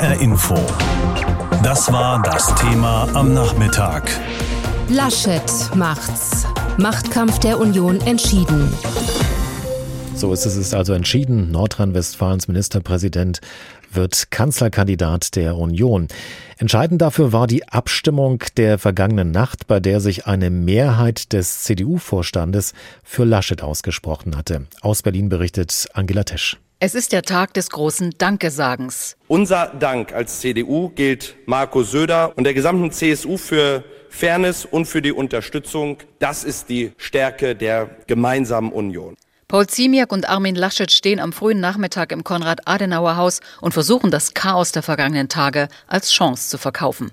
HR Info. Das war das Thema am Nachmittag. Laschet macht's. Machtkampf der Union entschieden. So ist es ist also entschieden. Nordrhein-Westfalens Ministerpräsident wird Kanzlerkandidat der Union. Entscheidend dafür war die Abstimmung der vergangenen Nacht, bei der sich eine Mehrheit des CDU-Vorstandes für Laschet ausgesprochen hatte. Aus Berlin berichtet Angela Tesch. Es ist der Tag des großen Dankesagens. Unser Dank als CDU gilt Marco Söder und der gesamten CSU für Fairness und für die Unterstützung. Das ist die Stärke der gemeinsamen Union. Paul Ziemiak und Armin Laschet stehen am frühen Nachmittag im Konrad-Adenauer-Haus und versuchen das Chaos der vergangenen Tage als Chance zu verkaufen.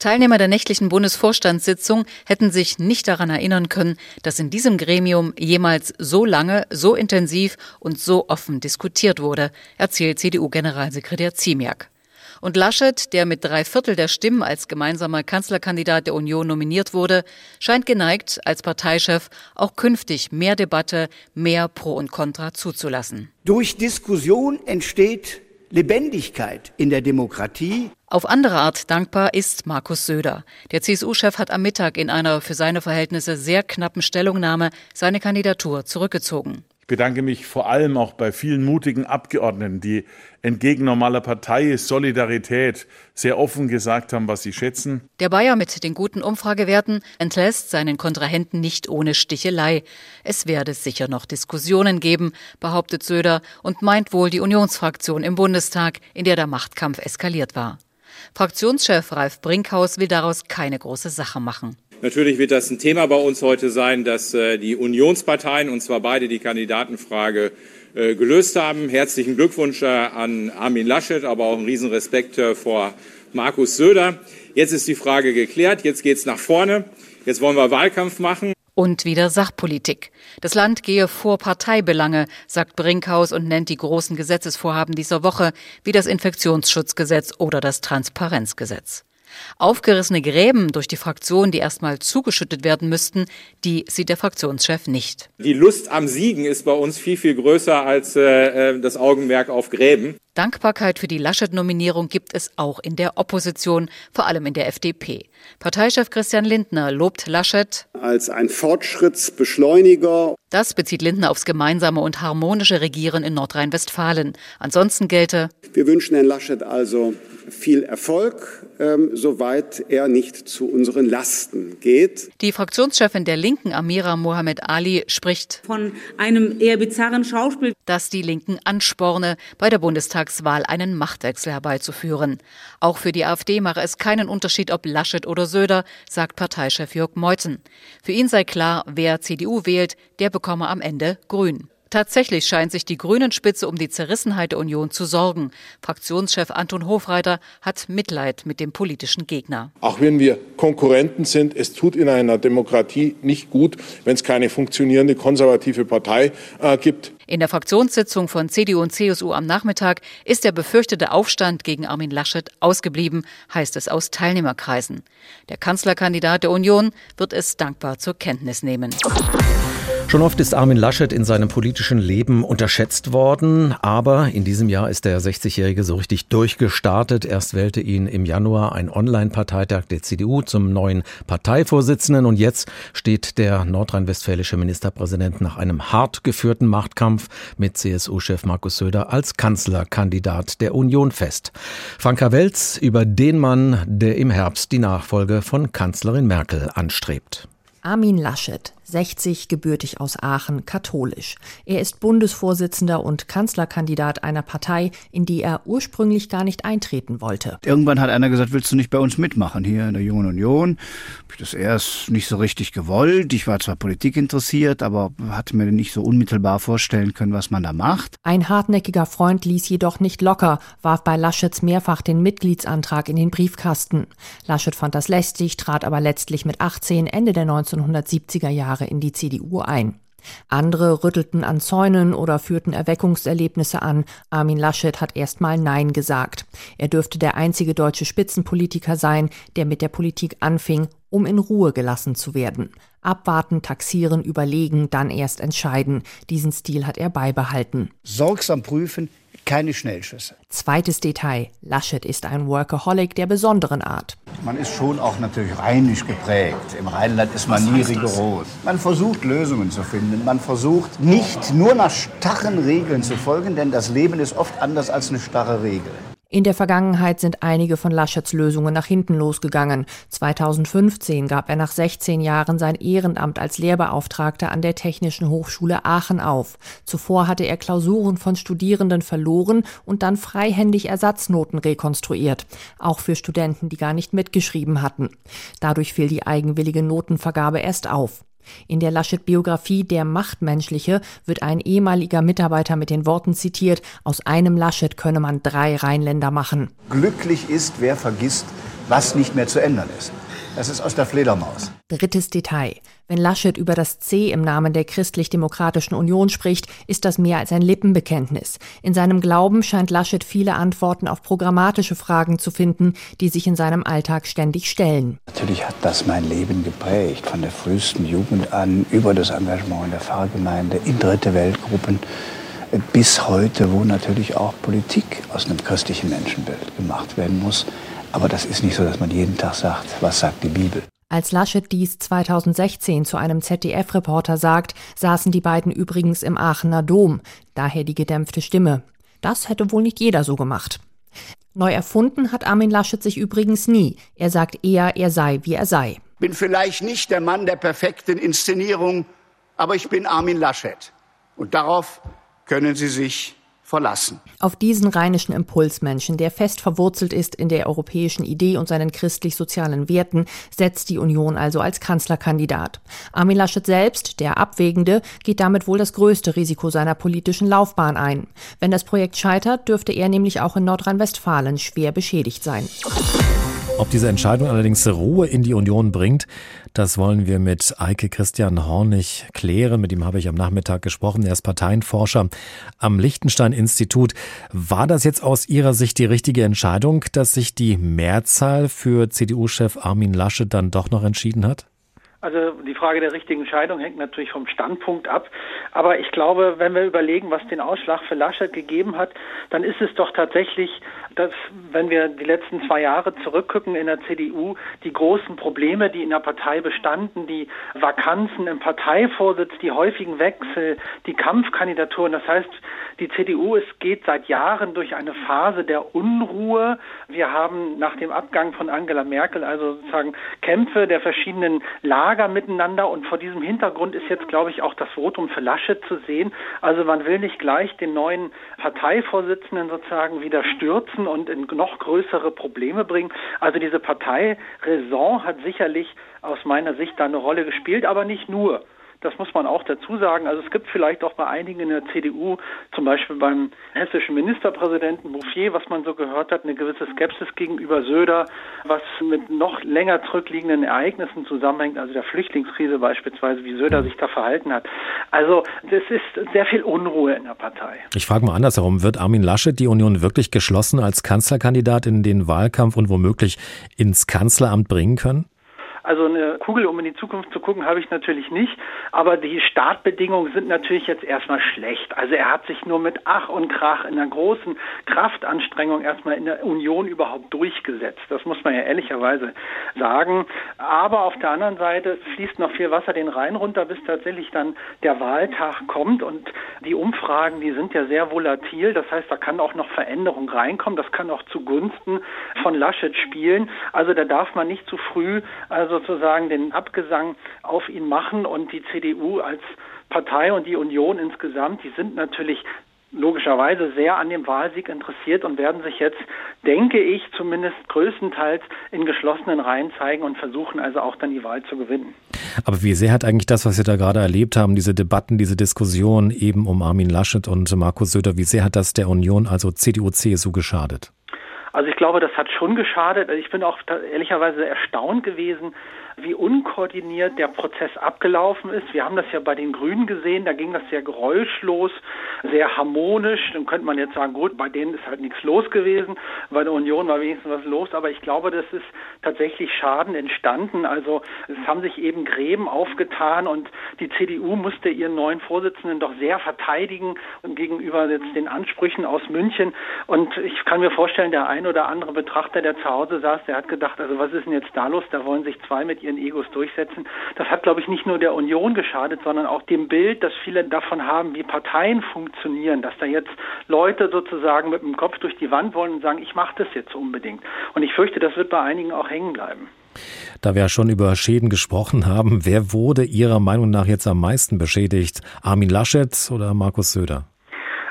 Teilnehmer der nächtlichen Bundesvorstandssitzung hätten sich nicht daran erinnern können, dass in diesem Gremium jemals so lange, so intensiv und so offen diskutiert wurde, erzählt CDU-Generalsekretär Ziemiak. Und Laschet, der mit drei Viertel der Stimmen als gemeinsamer Kanzlerkandidat der Union nominiert wurde, scheint geneigt, als Parteichef auch künftig mehr Debatte, mehr Pro und Contra zuzulassen. Durch Diskussion entsteht Lebendigkeit in der Demokratie. Auf andere Art dankbar ist Markus Söder. Der CSU-Chef hat am Mittag in einer für seine Verhältnisse sehr knappen Stellungnahme seine Kandidatur zurückgezogen. Ich bedanke mich vor allem auch bei vielen mutigen Abgeordneten, die entgegen normaler Parteisolidarität sehr offen gesagt haben, was sie schätzen. Der Bayer mit den guten Umfragewerten entlässt seinen Kontrahenten nicht ohne Stichelei. Es werde sicher noch Diskussionen geben, behauptet Söder und meint wohl die Unionsfraktion im Bundestag, in der der Machtkampf eskaliert war. Fraktionschef Ralf Brinkhaus will daraus keine große Sache machen. Natürlich wird das ein Thema bei uns heute sein, dass äh, die Unionsparteien, und zwar beide die Kandidatenfrage äh, gelöst haben. Herzlichen Glückwunsch äh, an Armin Laschet, aber auch einen Riesenrespekt vor Markus Söder. Jetzt ist die Frage geklärt, jetzt geht es nach vorne. Jetzt wollen wir Wahlkampf machen. Und wieder Sachpolitik. Das Land gehe vor Parteibelange, sagt Brinkhaus und nennt die großen Gesetzesvorhaben dieser Woche, wie das Infektionsschutzgesetz oder das Transparenzgesetz. Aufgerissene Gräben durch die Fraktion, die erstmal zugeschüttet werden müssten, die sieht der Fraktionschef nicht. Die Lust am Siegen ist bei uns viel, viel größer als äh, äh das Augenmerk auf Gräben. Dankbarkeit für die Laschet-Nominierung gibt es auch in der Opposition, vor allem in der FDP. Parteichef Christian Lindner lobt Laschet als ein Fortschrittsbeschleuniger. Das bezieht Lindner aufs gemeinsame und harmonische Regieren in Nordrhein-Westfalen. Ansonsten gelte, wir wünschen Herrn Laschet also viel Erfolg, ähm, soweit er nicht zu unseren Lasten geht. Die Fraktionschefin der Linken, Amira Mohamed Ali, spricht von einem eher bizarren Schauspiel, das die Linken ansporne, bei der Bundestagswahl einen Machtwechsel herbeizuführen. Auch für die AfD mache es keinen Unterschied, ob Laschet oder Söder, sagt Parteichef Jörg Meuthen. Für ihn sei klar, wer CDU wählt, der bekomme am Ende Grün. Tatsächlich scheint sich die Grünen-Spitze um die Zerrissenheit der Union zu sorgen. Fraktionschef Anton Hofreiter hat Mitleid mit dem politischen Gegner. Auch wenn wir Konkurrenten sind, es tut in einer Demokratie nicht gut, wenn es keine funktionierende konservative Partei äh, gibt. In der Fraktionssitzung von CDU und CSU am Nachmittag ist der befürchtete Aufstand gegen Armin Laschet ausgeblieben, heißt es aus Teilnehmerkreisen. Der Kanzlerkandidat der Union wird es dankbar zur Kenntnis nehmen. Schon oft ist Armin Laschet in seinem politischen Leben unterschätzt worden, aber in diesem Jahr ist der 60-Jährige so richtig durchgestartet. Erst wählte ihn im Januar ein Online-Parteitag der CDU zum neuen Parteivorsitzenden und jetzt steht der nordrhein-westfälische Ministerpräsident nach einem hart geführten Machtkampf mit CSU-Chef Markus Söder als Kanzlerkandidat der Union fest. Franka Welz über den Mann, der im Herbst die Nachfolge von Kanzlerin Merkel anstrebt. Armin Laschet 60, gebürtig aus Aachen, katholisch. Er ist Bundesvorsitzender und Kanzlerkandidat einer Partei, in die er ursprünglich gar nicht eintreten wollte. Irgendwann hat einer gesagt, willst du nicht bei uns mitmachen hier in der Jungen Union? Hab ich das erst nicht so richtig gewollt. Ich war zwar Politik interessiert, aber hatte mir nicht so unmittelbar vorstellen können, was man da macht. Ein hartnäckiger Freund ließ jedoch nicht locker, warf bei Laschets mehrfach den Mitgliedsantrag in den Briefkasten. Laschet fand das lästig, trat aber letztlich mit 18 Ende der 1970er Jahre Jahre in die CDU ein. Andere rüttelten an Zäunen oder führten Erweckungserlebnisse an. Armin Laschet hat erstmal Nein gesagt. Er dürfte der einzige deutsche Spitzenpolitiker sein, der mit der Politik anfing, um in Ruhe gelassen zu werden. Abwarten, taxieren, überlegen, dann erst entscheiden. Diesen Stil hat er beibehalten. Sorgsam prüfen, keine Schnellschüsse. Zweites Detail. Laschet ist ein Workaholic der besonderen Art. Man ist schon auch natürlich rheinisch geprägt. Im Rheinland ist man nie rigoros. Man versucht Lösungen zu finden. Man versucht nicht nur nach starren Regeln zu folgen, denn das Leben ist oft anders als eine starre Regel. In der Vergangenheit sind einige von Laschets Lösungen nach hinten losgegangen. 2015 gab er nach 16 Jahren sein Ehrenamt als Lehrbeauftragter an der Technischen Hochschule Aachen auf. Zuvor hatte er Klausuren von Studierenden verloren und dann freihändig Ersatznoten rekonstruiert. Auch für Studenten, die gar nicht mitgeschrieben hatten. Dadurch fiel die eigenwillige Notenvergabe erst auf. In der Laschet-Biografie Der Machtmenschliche wird ein ehemaliger Mitarbeiter mit den Worten zitiert, aus einem Laschet könne man drei Rheinländer machen. Glücklich ist, wer vergisst, was nicht mehr zu ändern ist. Das ist aus der Fledermaus. Drittes Detail. Wenn Laschet über das C im Namen der Christlich-Demokratischen Union spricht, ist das mehr als ein Lippenbekenntnis. In seinem Glauben scheint Laschet viele Antworten auf programmatische Fragen zu finden, die sich in seinem Alltag ständig stellen. Natürlich hat das mein Leben geprägt, von der frühesten Jugend an, über das Engagement in der Pfarrgemeinde, in dritte Weltgruppen bis heute, wo natürlich auch Politik aus einem christlichen Menschenbild gemacht werden muss. Aber das ist nicht so, dass man jeden Tag sagt, was sagt die Bibel. Als Laschet dies 2016 zu einem ZDF-Reporter sagt, saßen die beiden übrigens im Aachener Dom, daher die gedämpfte Stimme. Das hätte wohl nicht jeder so gemacht. Neu erfunden hat Armin Laschet sich übrigens nie. Er sagt eher, er sei, wie er sei. Bin vielleicht nicht der Mann der perfekten Inszenierung, aber ich bin Armin Laschet. Und darauf können Sie sich verlassen. Auf diesen rheinischen Impulsmenschen, der fest verwurzelt ist in der europäischen Idee und seinen christlich-sozialen Werten, setzt die Union also als Kanzlerkandidat. Armin Laschet selbst, der Abwägende, geht damit wohl das größte Risiko seiner politischen Laufbahn ein. Wenn das Projekt scheitert, dürfte er nämlich auch in Nordrhein-Westfalen schwer beschädigt sein. Ob diese Entscheidung allerdings Ruhe in die Union bringt, das wollen wir mit Eike Christian Hornig klären. Mit ihm habe ich am Nachmittag gesprochen. Er ist Parteienforscher am Liechtenstein-Institut. War das jetzt aus Ihrer Sicht die richtige Entscheidung, dass sich die Mehrzahl für CDU-Chef Armin Laschet dann doch noch entschieden hat? Also die Frage der richtigen Entscheidung hängt natürlich vom Standpunkt ab. Aber ich glaube, wenn wir überlegen, was den Ausschlag für Laschet gegeben hat, dann ist es doch tatsächlich, dass, wenn wir die letzten zwei Jahre zurückgucken in der CDU, die großen Probleme, die in der Partei bestanden, die Vakanzen im Parteivorsitz, die häufigen Wechsel, die Kampfkandidaturen. Das heißt, die CDU es geht seit Jahren durch eine Phase der Unruhe. Wir haben nach dem Abgang von Angela Merkel also sozusagen Kämpfe der verschiedenen Lager miteinander und vor diesem Hintergrund ist jetzt, glaube ich, auch das Votum für Laschet zu sehen. Also man will nicht gleich den neuen Parteivorsitzenden sozusagen wieder stürzen und in noch größere Probleme bringen. Also diese Parteiräson hat sicherlich aus meiner Sicht da eine Rolle gespielt, aber nicht nur. Das muss man auch dazu sagen. Also es gibt vielleicht auch bei einigen in der CDU, zum Beispiel beim hessischen Ministerpräsidenten Bouffier, was man so gehört hat, eine gewisse Skepsis gegenüber Söder, was mit noch länger zurückliegenden Ereignissen zusammenhängt, also der Flüchtlingskrise beispielsweise, wie Söder sich da verhalten hat. Also es ist sehr viel Unruhe in der Partei. Ich frage mal andersherum, wird Armin Laschet die Union wirklich geschlossen als Kanzlerkandidat in den Wahlkampf und womöglich ins Kanzleramt bringen können? Also eine Kugel, um in die Zukunft zu gucken, habe ich natürlich nicht. Aber die Startbedingungen sind natürlich jetzt erstmal schlecht. Also er hat sich nur mit Ach und Krach in einer großen Kraftanstrengung erstmal in der Union überhaupt durchgesetzt. Das muss man ja ehrlicherweise sagen. Aber auf der anderen Seite fließt noch viel Wasser den Rhein runter, bis tatsächlich dann der Wahltag kommt. Und die Umfragen, die sind ja sehr volatil. Das heißt, da kann auch noch Veränderung reinkommen. Das kann auch zugunsten von Laschet spielen. Also da darf man nicht zu früh also sozusagen den Abgesang auf ihn machen und die CDU als Partei und die Union insgesamt, die sind natürlich logischerweise sehr an dem Wahlsieg interessiert und werden sich jetzt, denke ich, zumindest größtenteils in geschlossenen Reihen zeigen und versuchen also auch dann die Wahl zu gewinnen. Aber wie sehr hat eigentlich das, was wir da gerade erlebt haben, diese Debatten, diese Diskussion eben um Armin Laschet und Markus Söder, wie sehr hat das der Union, also CDU, CSU geschadet? Also ich glaube, das hat schon geschadet. Ich bin auch ehrlicherweise erstaunt gewesen, wie unkoordiniert der Prozess abgelaufen ist. Wir haben das ja bei den Grünen gesehen, da ging das sehr geräuschlos, sehr harmonisch. Dann könnte man jetzt sagen, gut, bei denen ist halt nichts los gewesen, bei der Union war wenigstens was los, aber ich glaube, das ist tatsächlich Schaden entstanden. Also es haben sich eben Gräben aufgetan und die CDU musste ihren neuen Vorsitzenden doch sehr verteidigen gegenüber jetzt den Ansprüchen aus München. Und ich kann mir vorstellen, der ein oder andere Betrachter, der zu Hause saß, der hat gedacht, also was ist denn jetzt da los? Da wollen sich zwei mit ihren Egos durchsetzen. Das hat, glaube ich, nicht nur der Union geschadet, sondern auch dem Bild, das viele davon haben, wie Parteien funktionieren, dass da jetzt Leute sozusagen mit dem Kopf durch die Wand wollen und sagen, ich mache das jetzt unbedingt. Und ich fürchte, das wird bei einigen auch hängen bleiben. Da wir ja schon über Schäden gesprochen haben, wer wurde Ihrer Meinung nach jetzt am meisten beschädigt? Armin Laschet oder Markus Söder?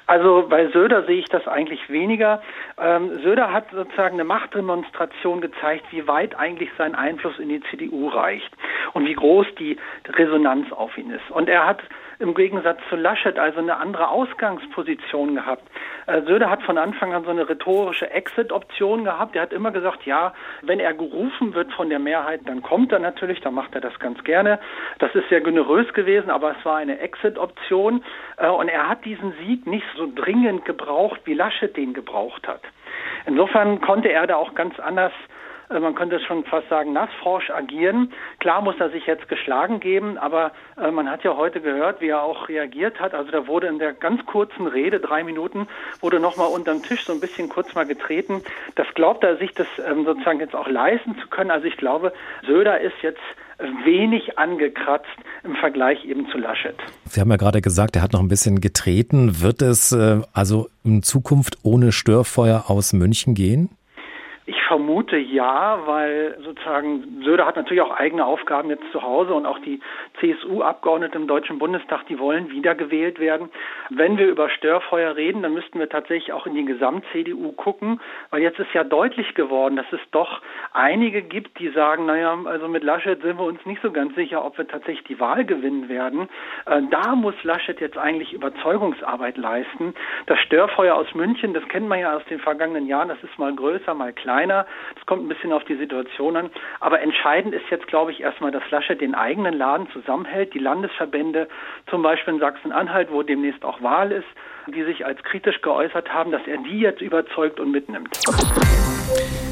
Also bei Söder sehe ich das eigentlich weniger. Ähm, Söder hat sozusagen eine Machtdemonstration gezeigt, wie weit eigentlich sein Einfluss in die CDU reicht und wie groß die Resonanz auf ihn ist. Und er hat im Gegensatz zu Laschet also eine andere Ausgangsposition gehabt. Äh, Söder hat von Anfang an so eine rhetorische Exit-Option gehabt. Er hat immer gesagt, ja, wenn er gerufen wird von der Mehrheit, dann kommt er natürlich, dann macht er das ganz gerne. Das ist sehr generös gewesen, aber es war eine Exit-Option. Äh, und er hat diesen Sieg nicht so dringend gebraucht, wie Laschet den gebraucht hat. Insofern konnte er da auch ganz anders man könnte schon fast sagen, nassforsch agieren. Klar muss er sich jetzt geschlagen geben, aber äh, man hat ja heute gehört, wie er auch reagiert hat. Also da wurde in der ganz kurzen Rede, drei Minuten, wurde nochmal unterm Tisch so ein bisschen kurz mal getreten. Das glaubt er sich, das ähm, sozusagen jetzt auch leisten zu können. Also ich glaube, Söder ist jetzt wenig angekratzt im Vergleich eben zu Laschet. Sie haben ja gerade gesagt, er hat noch ein bisschen getreten. Wird es äh, also in Zukunft ohne Störfeuer aus München gehen? Ich vermute ja, weil sozusagen Söder hat natürlich auch eigene Aufgaben jetzt zu Hause und auch die CSU-Abgeordneten im Deutschen Bundestag, die wollen wiedergewählt werden. Wenn wir über Störfeuer reden, dann müssten wir tatsächlich auch in die Gesamt-CDU gucken, weil jetzt ist ja deutlich geworden, dass es doch einige gibt, die sagen, naja, also mit Laschet sind wir uns nicht so ganz sicher, ob wir tatsächlich die Wahl gewinnen werden. Äh, da muss Laschet jetzt eigentlich Überzeugungsarbeit leisten. Das Störfeuer aus München, das kennen wir ja aus den vergangenen Jahren, das ist mal größer, mal kleiner kleiner. Das kommt ein bisschen auf die Situation an. Aber entscheidend ist jetzt, glaube ich, erstmal, dass Laschet den eigenen Laden zusammenhält. Die Landesverbände, zum Beispiel in Sachsen-Anhalt, wo demnächst auch Wahl ist, die sich als kritisch geäußert haben, dass er die jetzt überzeugt und mitnimmt.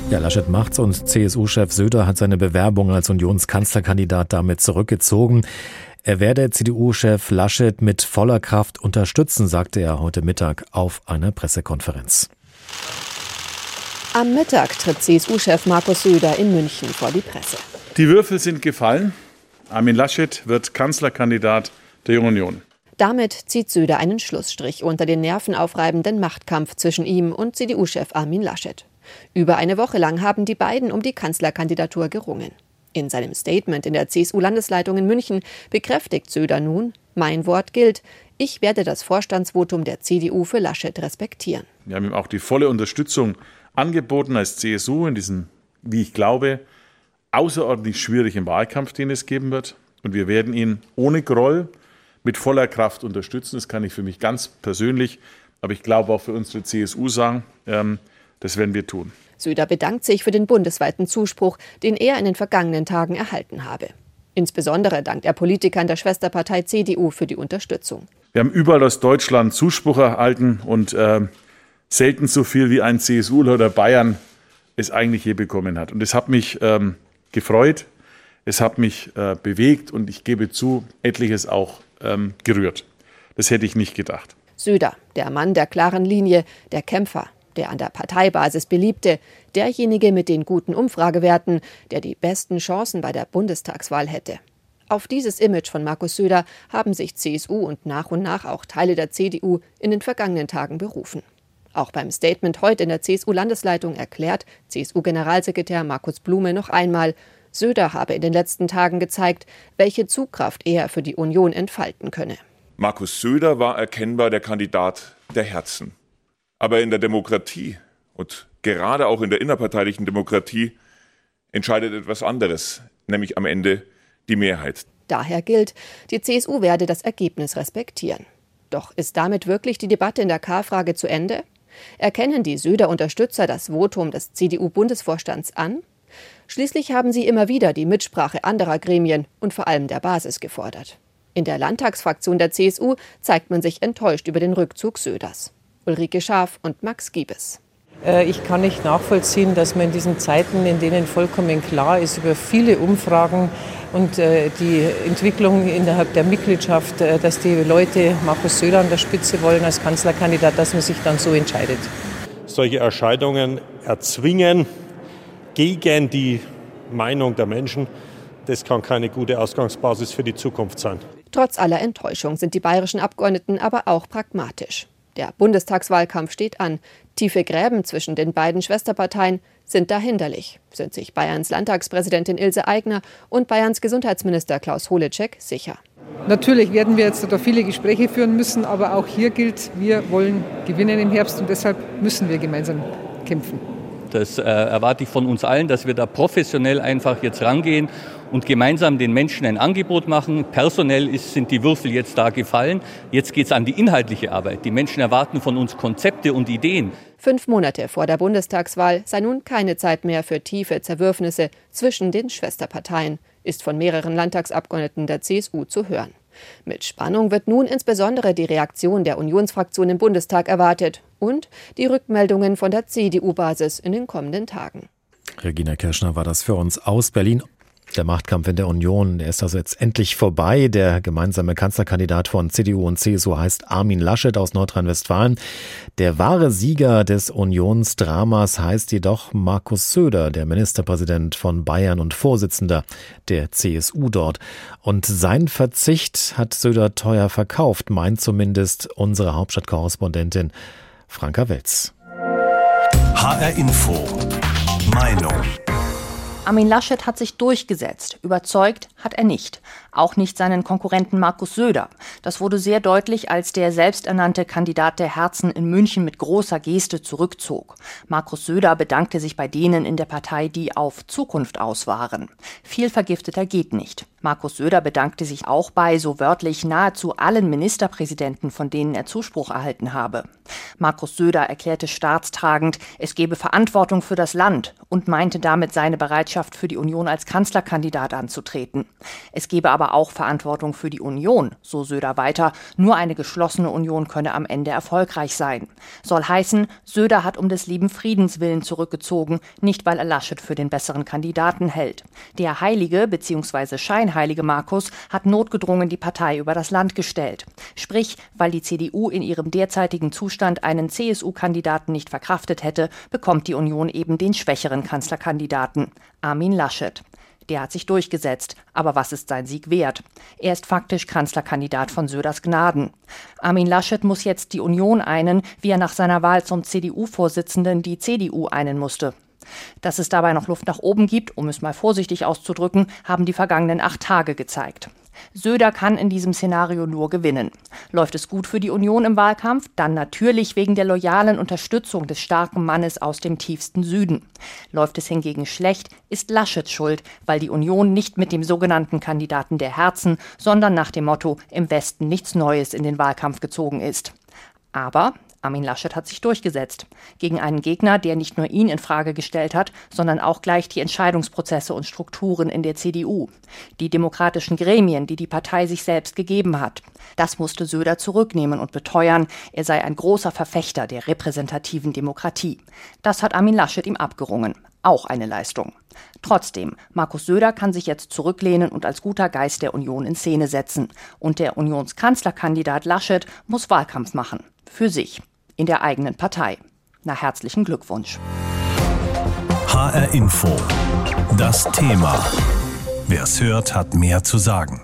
Ja, Laschet macht's und CSU-Chef Söder hat seine Bewerbung als Unionskanzlerkandidat damit zurückgezogen. Er werde CDU-Chef Laschet mit voller Kraft unterstützen, sagte er heute Mittag auf einer Pressekonferenz. Am Mittag tritt CSU-Chef Markus Söder in München vor die Presse. Die Würfel sind gefallen. Armin Laschet wird Kanzlerkandidat der Union. Damit zieht Söder einen Schlussstrich unter den nervenaufreibenden Machtkampf zwischen ihm und CDU-Chef Armin Laschet. Über eine Woche lang haben die beiden um die Kanzlerkandidatur gerungen. In seinem Statement in der CSU-Landesleitung in München bekräftigt Söder nun, mein Wort gilt, ich werde das Vorstandsvotum der CDU für Laschet respektieren. Wir haben ihm auch die volle Unterstützung angeboten als CSU in diesem, wie ich glaube, außerordentlich schwierigen Wahlkampf, den es geben wird. Und wir werden ihn ohne Groll mit voller Kraft unterstützen. Das kann ich für mich ganz persönlich, aber ich glaube auch für unsere CSU sagen, ähm, das werden wir tun. Söder bedankt sich für den bundesweiten Zuspruch, den er in den vergangenen Tagen erhalten habe. Insbesondere dankt er Politikern der Schwesterpartei CDU für die Unterstützung. Wir haben überall aus Deutschland Zuspruch erhalten und äh, selten so viel wie ein CSU oder Bayern es eigentlich je bekommen hat. Und es hat mich ähm, gefreut, es hat mich äh, bewegt und ich gebe zu, etliches auch ähm, gerührt. Das hätte ich nicht gedacht. Söder, der Mann der klaren Linie, der Kämpfer, der an der Parteibasis beliebte, derjenige mit den guten Umfragewerten, der die besten Chancen bei der Bundestagswahl hätte. Auf dieses Image von Markus Söder haben sich CSU und nach und nach auch Teile der CDU in den vergangenen Tagen berufen. Auch beim Statement heute in der CSU-Landesleitung erklärt CSU-Generalsekretär Markus Blume noch einmal, Söder habe in den letzten Tagen gezeigt, welche Zugkraft er für die Union entfalten könne. Markus Söder war erkennbar der Kandidat der Herzen. Aber in der Demokratie und gerade auch in der innerparteilichen Demokratie entscheidet etwas anderes, nämlich am Ende die Mehrheit. Daher gilt, die CSU werde das Ergebnis respektieren. Doch ist damit wirklich die Debatte in der K-Frage zu Ende? Erkennen die Söder-Unterstützer das Votum des CDU-Bundesvorstands an? Schließlich haben sie immer wieder die Mitsprache anderer Gremien und vor allem der Basis gefordert. In der Landtagsfraktion der CSU zeigt man sich enttäuscht über den Rückzug Söders. Ulrike Schaaf und Max Giebes. Äh, ich kann nicht nachvollziehen, dass man in diesen Zeiten, in denen vollkommen klar ist über viele Umfragen und äh, die Entwicklung innerhalb der Mitgliedschaft, äh, dass die Leute Markus Söder an der Spitze wollen als Kanzlerkandidat, dass man sich dann so entscheidet. Solche Erscheinungen erzwingen gegen die Meinung der Menschen, das kann keine gute Ausgangsbasis für die Zukunft sein. Trotz aller Enttäuschung sind die bayerischen Abgeordneten aber auch pragmatisch. Der Bundestagswahlkampf steht an. Tiefe Gräben zwischen den beiden Schwesterparteien sind da hinderlich, sind sich Bayerns Landtagspräsidentin Ilse Aigner und Bayerns Gesundheitsminister Klaus Holecek sicher. Natürlich werden wir jetzt da viele Gespräche führen müssen, aber auch hier gilt, wir wollen gewinnen im Herbst und deshalb müssen wir gemeinsam kämpfen. Das äh, erwarte ich von uns allen, dass wir da professionell einfach jetzt rangehen und gemeinsam den Menschen ein Angebot machen. Personell ist, sind die Würfel jetzt da gefallen. Jetzt geht es an die inhaltliche Arbeit. Die Menschen erwarten von uns Konzepte und Ideen. Fünf Monate vor der Bundestagswahl sei nun keine Zeit mehr für tiefe Zerwürfnisse zwischen den Schwesterparteien, ist von mehreren Landtagsabgeordneten der CSU zu hören. Mit Spannung wird nun insbesondere die Reaktion der Unionsfraktion im Bundestag erwartet und die Rückmeldungen von der CDU-Basis in den kommenden Tagen. Regina Kirschner war das für uns aus Berlin. Der Machtkampf in der Union, der ist also jetzt endlich vorbei. Der gemeinsame Kanzlerkandidat von CDU und CSU heißt Armin Laschet aus Nordrhein-Westfalen. Der wahre Sieger des Unionsdramas heißt jedoch Markus Söder, der Ministerpräsident von Bayern und Vorsitzender der CSU dort. Und sein Verzicht hat Söder teuer verkauft, meint zumindest unsere Hauptstadtkorrespondentin Franka Welz. HR Info. Meinung. Armin Laschet hat sich durchgesetzt. Überzeugt hat er nicht. Auch nicht seinen Konkurrenten Markus Söder. Das wurde sehr deutlich, als der selbsternannte Kandidat der Herzen in München mit großer Geste zurückzog. Markus Söder bedankte sich bei denen in der Partei, die auf Zukunft aus waren. Viel vergifteter geht nicht. Markus Söder bedankte sich auch bei, so wörtlich, nahezu allen Ministerpräsidenten, von denen er Zuspruch erhalten habe. Markus Söder erklärte staatstragend, es gebe Verantwortung für das Land und meinte damit seine Bereitschaft für die Union als Kanzlerkandidat anzutreten. Es gebe aber auch Verantwortung für die Union, so Söder weiter. Nur eine geschlossene Union könne am Ende erfolgreich sein. Soll heißen, Söder hat um des lieben Friedens willen zurückgezogen, nicht weil er Laschet für den besseren Kandidaten hält. Der heilige bzw. scheinheilige Markus hat notgedrungen die Partei über das Land gestellt. Sprich, weil die CDU in ihrem derzeitigen Zustand einen CSU-Kandidaten nicht verkraftet hätte, bekommt die Union eben den schwächeren Kanzlerkandidaten, Armin Laschet. Der hat sich durchgesetzt. Aber was ist sein Sieg wert? Er ist faktisch Kanzlerkandidat von Söders Gnaden. Armin Laschet muss jetzt die Union einen, wie er nach seiner Wahl zum CDU-Vorsitzenden die CDU einen musste. Dass es dabei noch Luft nach oben gibt, um es mal vorsichtig auszudrücken, haben die vergangenen acht Tage gezeigt. Söder kann in diesem Szenario nur gewinnen. Läuft es gut für die Union im Wahlkampf, dann natürlich wegen der loyalen Unterstützung des starken Mannes aus dem tiefsten Süden. Läuft es hingegen schlecht, ist Laschet schuld, weil die Union nicht mit dem sogenannten Kandidaten der Herzen, sondern nach dem Motto im Westen nichts Neues in den Wahlkampf gezogen ist. Aber Armin Laschet hat sich durchgesetzt. Gegen einen Gegner, der nicht nur ihn in Frage gestellt hat, sondern auch gleich die Entscheidungsprozesse und Strukturen in der CDU. Die demokratischen Gremien, die die Partei sich selbst gegeben hat. Das musste Söder zurücknehmen und beteuern, er sei ein großer Verfechter der repräsentativen Demokratie. Das hat Armin Laschet ihm abgerungen. Auch eine Leistung. Trotzdem, Markus Söder kann sich jetzt zurücklehnen und als guter Geist der Union in Szene setzen. Und der Unionskanzlerkandidat Laschet muss Wahlkampf machen. Für sich in der eigenen Partei. Na herzlichen Glückwunsch. HR Info. Das Thema. Wer es hört, hat mehr zu sagen.